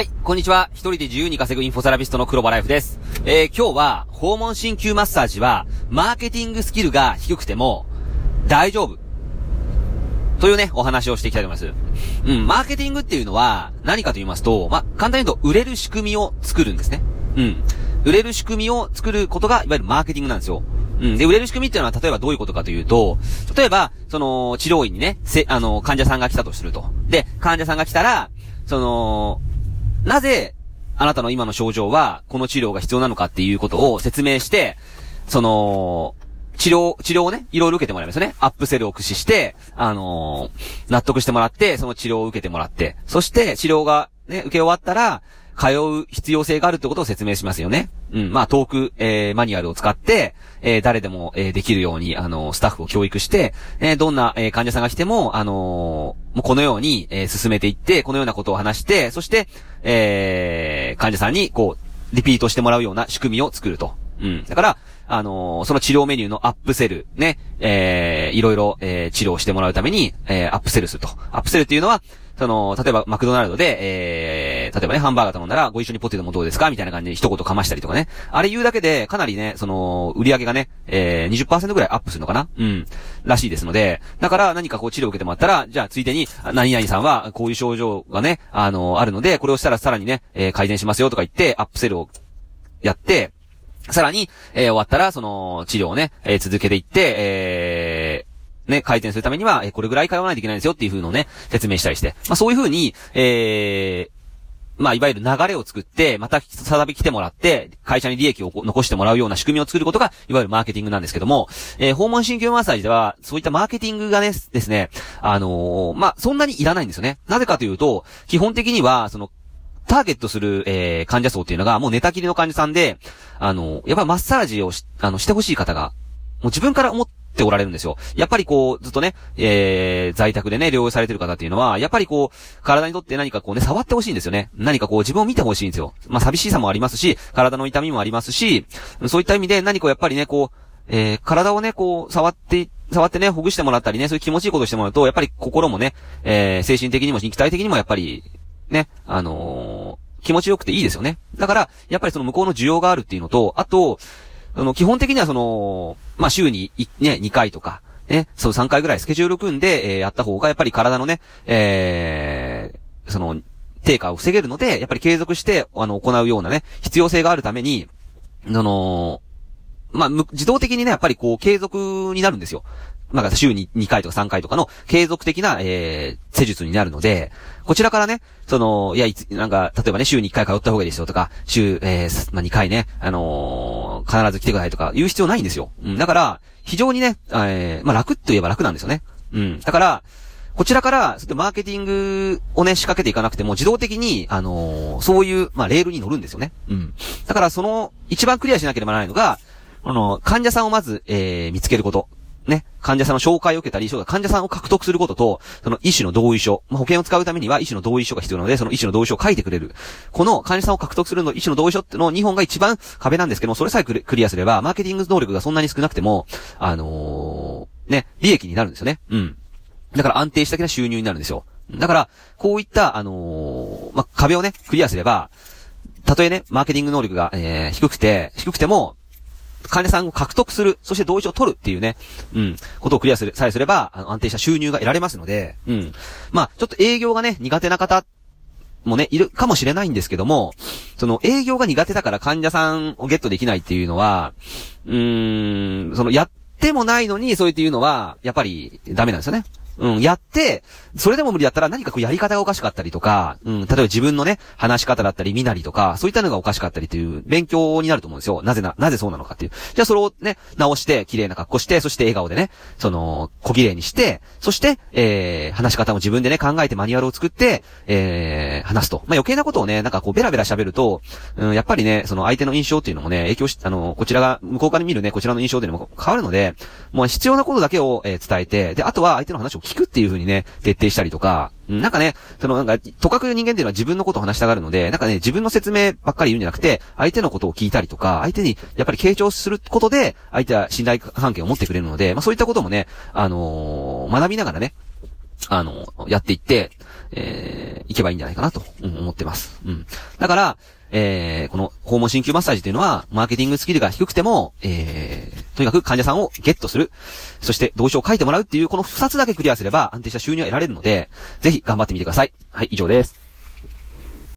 はい、こんにちは。一人で自由に稼ぐインフォサラビストの黒場ライフです。えー、今日は、訪問鍼灸マッサージは、マーケティングスキルが低くても、大丈夫。というね、お話をしていきたいと思います。うん、マーケティングっていうのは、何かと言いますと、ま、簡単に言うと、売れる仕組みを作るんですね。うん。売れる仕組みを作ることが、いわゆるマーケティングなんですよ。うん。で、売れる仕組みっていうのは、例えばどういうことかというと、例えば、その、治療院にね、せ、あの、患者さんが来たとすると。で、患者さんが来たら、その、なぜ、あなたの今の症状は、この治療が必要なのかっていうことを説明して、その、治療、治療をね、いろいろ受けてもらいますよね。アップセルを駆使して、あのー納得してもらって、その治療を受けてもらって、そして治療がね、受け終わったら、通う必要性があるってことを説明しますよね。うん。まあ、トーク、えー、マニュアルを使って、えー、誰でも、えー、できるように、あのースタッフを教育して、えー、どんな、えー、患者さんが来ても、あのーもうこのように、えー、進めていって、このようなことを話して、そして、えー、患者さんに、こう、リピートしてもらうような仕組みを作ると。うん。だから、あのーその治療メニューのアップセル、ね、えー、いろいろ、えー、治療してもらうために、えー、アップセルすると。アップセルっていうのは、その、例えば、マクドナルドで、えー、例えばね、ハンバーガー頼んだら、ご一緒にポテトもどうですかみたいな感じで一言かましたりとかね。あれ言うだけで、かなりね、その、売り上げがね、えー、20%ぐらいアップするのかな？うん。らしいですので、だから何かこう治療を受けてもらったら、じゃあ、ついでに、何々さんは、こういう症状がね、あの、あるので、これをしたらさらにね、えー改善しますよとか言って、アップセルをやって、さらに、えー終わったら、その、治療をね、えー続けていって、えーね、改善するためには、えこれぐらい通わないといけないんですよっていう風のね、説明したりして。まあそういう風に、えーまあ、いわゆる流れを作って、また再び来てもらって、会社に利益を残してもらうような仕組みを作ることが、いわゆるマーケティングなんですけども、えー訪問鍼灸マッサージでは、そういったマーケティングがね、ですね、あのーまあ、そんなにいらないんですよね。なぜかというと、基本的には、その、ターゲットする、えー患者層っていうのが、もう寝たきりの患者さんで、あの、やっぱりマッサージをし、あの、してほしい方が、もう自分から思っておられるんですよ。やっぱりこう、ずっとね、えー、在宅でね、療養されてる方っていうのは、やっぱりこう、体にとって何かこうね、触ってほしいんですよね。何かこう、自分を見てほしいんですよ。まあ、寂しさもありますし、体の痛みもありますし、そういった意味で何かやっぱりね、こう、えー、体をね、こう、触って、触ってね、ほぐしてもらったりね、そういう気持ちいいことしてもらうと、やっぱり心もね、えー、精神的にも肉体的にもやっぱり、ね、あのー気持ちよくていいですよね。だから、やっぱりその向こうの需要があるっていうのと、あと、あの、基本的にはその、まあ、週に、ね、2回とか、ね、そう3回ぐらいスケジュール組んで、えーやった方が、やっぱり体のね、えーその、低下を防げるので、やっぱり継続して、あの、行うようなね、必要性があるために、あのまあ、自動的にね、やっぱりこう、継続になるんですよ。なんか週に2回とか3回とかの継続的な、えー、施術になるので、こちらからね、その、いや、いつ、なんか、例えばね、週に1回通った方がいいですよとか、週、えー、まあ、2回ね、あのー必ず来てくださいとか言う必要ないんですよ。うん、だから、非常にね、えー、まあ、楽と言えば楽なんですよね。うん。だから、こちらから、マーケティングをね、仕掛けていかなくても、自動的に、あのーそういう、まあ、レールに乗るんですよね。うん。だから、その、一番クリアしなければならないのが、あの、患者さんをまず、えー、見つけること。ね。患者さんの紹介を受けたり、患者さんを獲得することと、その医師の同意書。まあ、保険を使うためには医師の同意書が必要なので、その医師の同意書を書いてくれる。この患者さんを獲得するの医師の同意書ってのを2本が一番壁なんですけども、それさえクリアすれば、マーケティング能力がそんなに少なくても、あのーね、利益になるんですよね。うん。だから安定した的な収入になるんですよ。だから、こういった、あのーまあ、壁をね、クリアすれば、たとえね、マーケティング能力が、えー低くて、低くても、患者さんを獲得する、そして同意書を取るっていうね、うん、ことをクリアする、さえすれば、あの、安定した収入が得られますので、うん。まあ、ちょっと営業がね、苦手な方もね、いるかもしれないんですけども、その営業が苦手だから患者さんをゲットできないっていうのは、うーん、そのやってもないのに、そう言って言うのは、やっぱりダメなんですよね。うん、やって、それでも無理だったら何かこうやり方がおかしかったりとか、うん、例えば自分のね、話し方だったり、身なりとか、そういったのがおかしかったりという勉強になると思うんですよ。なぜな、なぜそうなのかっていう。じゃあそれをね、直して、綺麗な格好して、そして笑顔でね、その、小綺麗にして、そして、えー、話し方も自分でね、考えてマニュアルを作って、えー、話すと。まあ、余計なことをね、なんかこうベラベラ喋ると、うん、やっぱりね、その相手の印象っていうのもね、影響し、あの、こちらが、向こうから見るね、こちらの印象っていうのも変わるので、もう必要なことだけを、えー伝えて、で、あとは相手の話を聞くっていう風にね、徹底したりとか、うんなんかね、そのなんか、とかく人間っていうのは自分のことを話したがるので、なんかね、自分の説明ばっかり言うんじゃなくて、相手のことを聞いたりとか、相手にやっぱり傾聴することで、相手は信頼関係を持ってくれるので、まあそういったこともね、あのー学びながらね、あの、やっていって、えー、行けばいいんじゃないかなと、うん、思ってます。うん。だから、えー、この訪問鍼灸マッサージというのは、マーケティングスキルが低くても、えー、とにかく患者さんをゲットする。そして動詞を書いてもらうっていう、この二つだけクリアすれば安定した収入を得られるので、ぜひ頑張ってみてください。はい、以上です。